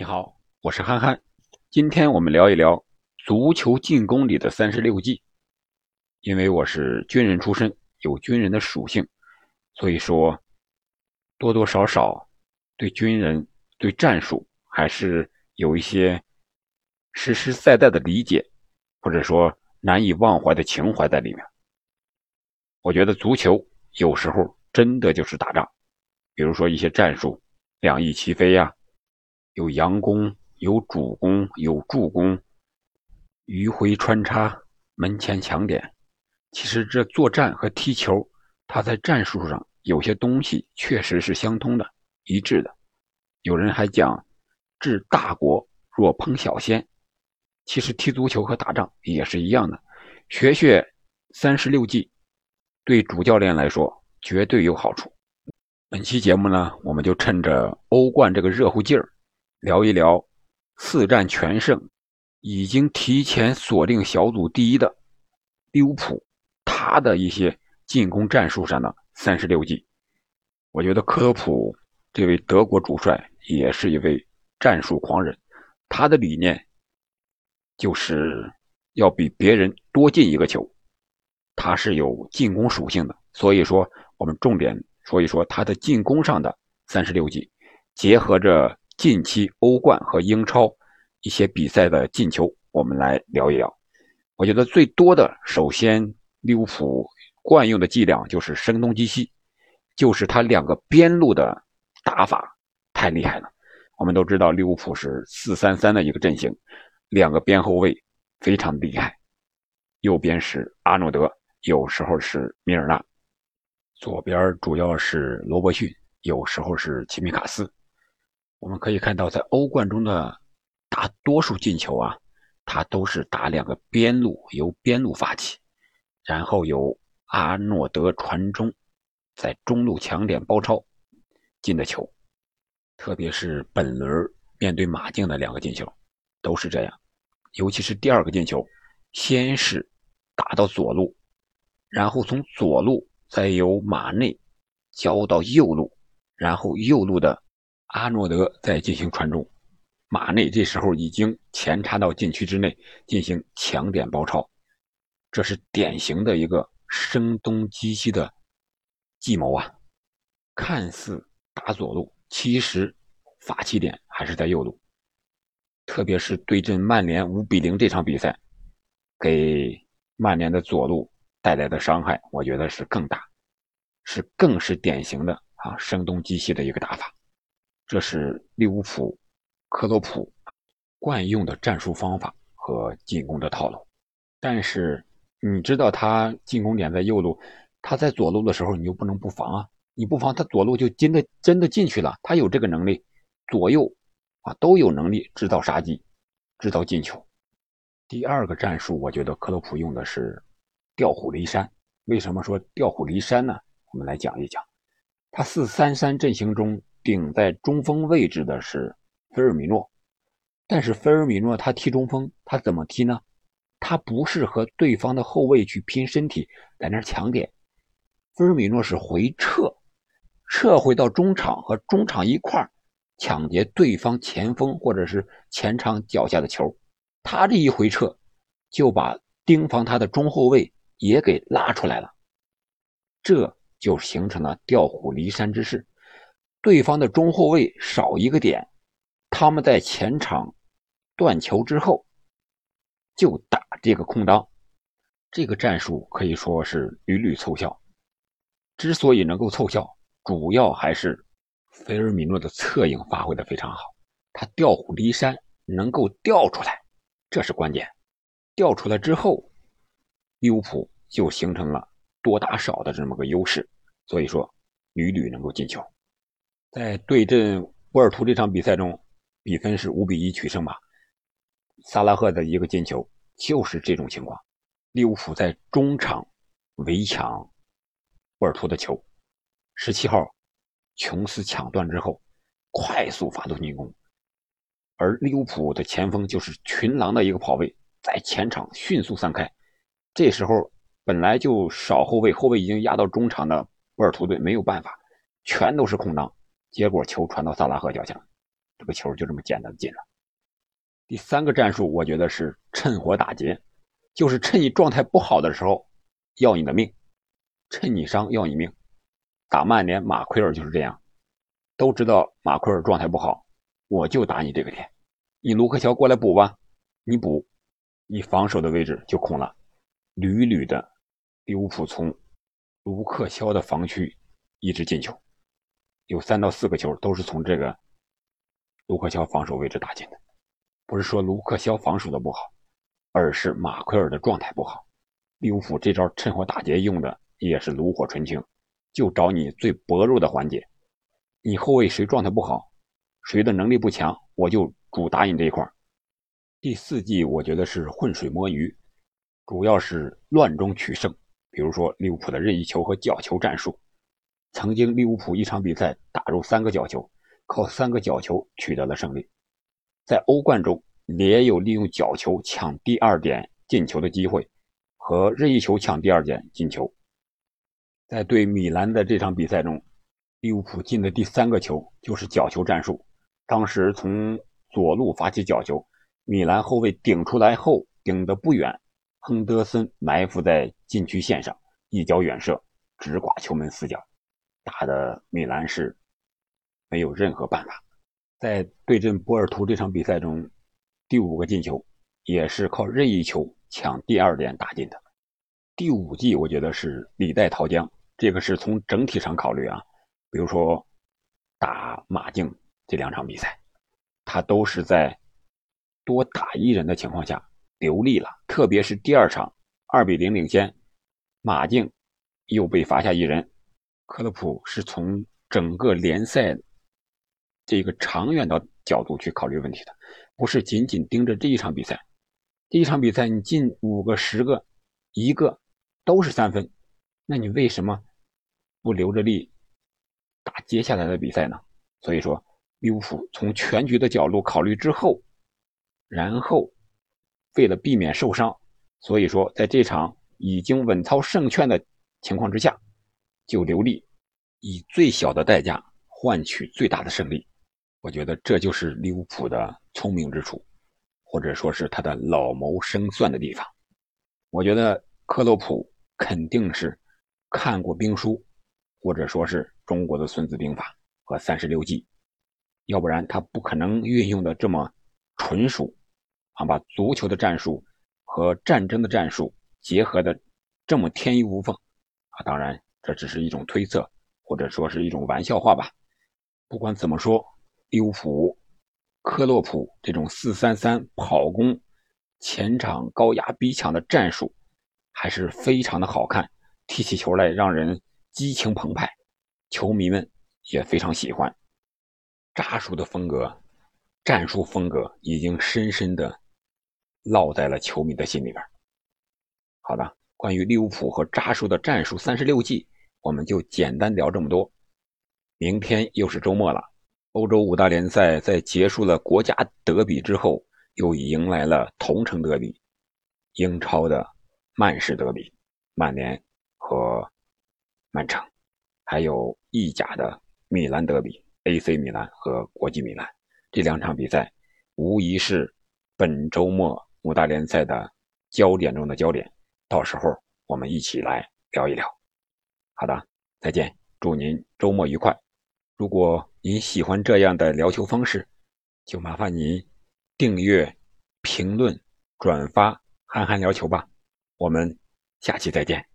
你好，我是憨憨。今天我们聊一聊足球进攻里的三十六计。因为我是军人出身，有军人的属性，所以说多多少少对军人、对战术还是有一些实实在在的理解，或者说难以忘怀的情怀在里面。我觉得足球有时候真的就是打仗，比如说一些战术，两翼齐飞呀。有佯攻，有主攻，有助攻，迂回穿插，门前抢点。其实这作战和踢球，它在战术上有些东西确实是相通的、一致的。有人还讲“治大国若烹小鲜”，其实踢足球和打仗也是一样的。学学三十六计，对主教练来说绝对有好处。本期节目呢，我们就趁着欧冠这个热乎劲儿。聊一聊四战全胜，已经提前锁定小组第一的利物浦，他的一些进攻战术上的三十六计。我觉得克洛普这位德国主帅也是一位战术狂人，他的理念就是要比别人多进一个球，他是有进攻属性的。所以说，我们重点说一说他的进攻上的三十六计，结合着。近期欧冠和英超一些比赛的进球，我们来聊一聊。我觉得最多的，首先利物浦惯用的伎俩就是声东击西，就是他两个边路的打法太厉害了。我们都知道利物浦是四三三的一个阵型，两个边后卫非常厉害，右边是阿诺德，有时候是米尔纳，左边主要是罗伯逊，有时候是齐米卡斯。我们可以看到，在欧冠中的大多数进球啊，他都是打两个边路，由边路发起，然后由阿诺德传中，在中路抢点包抄进的球。特别是本轮面对马竞的两个进球，都是这样。尤其是第二个进球，先是打到左路，然后从左路再由马内交到右路，然后右路的。阿诺德在进行传中，马内这时候已经前插到禁区之内进行抢点包抄，这是典型的一个声东击西的计谋啊！看似打左路，其实发起点还是在右路。特别是对阵曼联五比零这场比赛，给曼联的左路带来的伤害，我觉得是更大，是更是典型的啊声东击西的一个打法。这是利物浦克洛普惯用的战术方法和进攻的套路，但是你知道他进攻点在右路，他在左路的时候你就不能不防啊！你不防他左路就真的真的进去了，他有这个能力，左右啊都有能力制造杀机，制造进球。第二个战术，我觉得克洛普用的是调虎离山。为什么说调虎离山呢？我们来讲一讲，他四三三阵型中。顶在中锋位置的是菲尔米诺，但是菲尔米诺他踢中锋，他怎么踢呢？他不是和对方的后卫去拼身体，在那抢点。菲尔米诺是回撤，撤回到中场和中场一块抢劫对方前锋或者是前场脚下的球。他这一回撤，就把盯防他的中后卫也给拉出来了，这就形成了调虎离山之势。对方的中后卫少一个点，他们在前场断球之后就打这个空当，这个战术可以说是屡屡凑效。之所以能够凑效，主要还是菲尔米诺的策应发挥的非常好，他调虎离山，能够调出来，这是关键。调出来之后，利物浦就形成了多打少的这么个优势，所以说屡屡能够进球。在对阵波尔图这场比赛中，比分是五比一取胜吧。萨拉赫的一个进球就是这种情况。利物浦在中场围抢波尔图的球，十七号琼斯抢断之后，快速发动进攻，而利物浦的前锋就是群狼的一个跑位，在前场迅速散开。这时候本来就少后卫，后卫已经压到中场的波尔图队没有办法，全都是空当。结果球传到萨拉赫脚下，这个球就这么简单进了。第三个战术，我觉得是趁火打劫，就是趁你状态不好的时候要你的命，趁你伤要你命。打曼联，马奎尔就是这样，都知道马奎尔状态不好，我就打你这个点。你卢克乔过来补吧，你补，你防守的位置就空了。屡屡的利物浦从卢克肖的防区一直进球，有三到四个球都是从这个卢克肖防守位置打进的。不是说卢克肖防守的不好，而是马奎尔的状态不好。利物浦这招趁火打劫用的也是炉火纯青，就找你最薄弱的环节。你后卫谁状态不好，谁的能力不强，我就主打你这一块。第四季我觉得是浑水摸鱼，主要是乱中取胜。比如说利物浦的任意球和角球战术，曾经利物浦一场比赛打入三个角球，靠三个角球取得了胜利。在欧冠中，也有利用角球抢第二点进球的机会，和任意球抢第二点进球。在对米兰的这场比赛中，利物浦进的第三个球就是角球战术。当时从左路发起角球，米兰后卫顶出来后顶得不远，亨德森埋伏在禁区线上，一脚远射直挂球门死角，打的米兰是没有任何办法。在对阵波尔图这场比赛中，第五个进球也是靠任意球抢第二点打进的。第五季我觉得是李代桃僵，这个是从整体上考虑啊。比如说打马竞这两场比赛，他都是在多打一人的情况下流利了，特别是第二场二比零领先，马竞又被罚下一人，克洛普是从整个联赛。这个长远的角度去考虑问题的，不是仅仅盯着这一场比赛。这一场比赛你进五个、十个，一个都是三分，那你为什么不留着力打接下来的比赛呢？所以说，利物浦从全局的角度考虑之后，然后为了避免受伤，所以说在这场已经稳操胜券的情况之下，就留力，以最小的代价换取最大的胜利。我觉得这就是利物浦的聪明之处，或者说是他的老谋深算的地方。我觉得克洛普肯定是看过兵书，或者说是中国的《孙子兵法》和《三十六计》，要不然他不可能运用的这么纯熟，啊，把足球的战术和战争的战术结合的这么天衣无缝。啊，当然这只是一种推测，或者说是一种玩笑话吧。不管怎么说。利物浦、克洛普这种四三三跑攻、前场高压逼抢的战术，还是非常的好看，踢起球来让人激情澎湃，球迷们也非常喜欢。扎叔的风格、战术风格已经深深的烙在了球迷的心里边。好的，关于利物浦和扎叔的战术三十六计，我们就简单聊这么多。明天又是周末了。欧洲五大联赛在结束了国家德比之后，又迎来了同城德比，英超的曼市德比，曼联和曼城，还有意甲的米兰德比，AC 米兰和国际米兰，这两场比赛无疑是本周末五大联赛的焦点中的焦点。到时候我们一起来聊一聊。好的，再见，祝您周末愉快。如果您喜欢这样的聊球方式，就麻烦您订阅、评论、转发“憨憨聊球”吧。我们下期再见。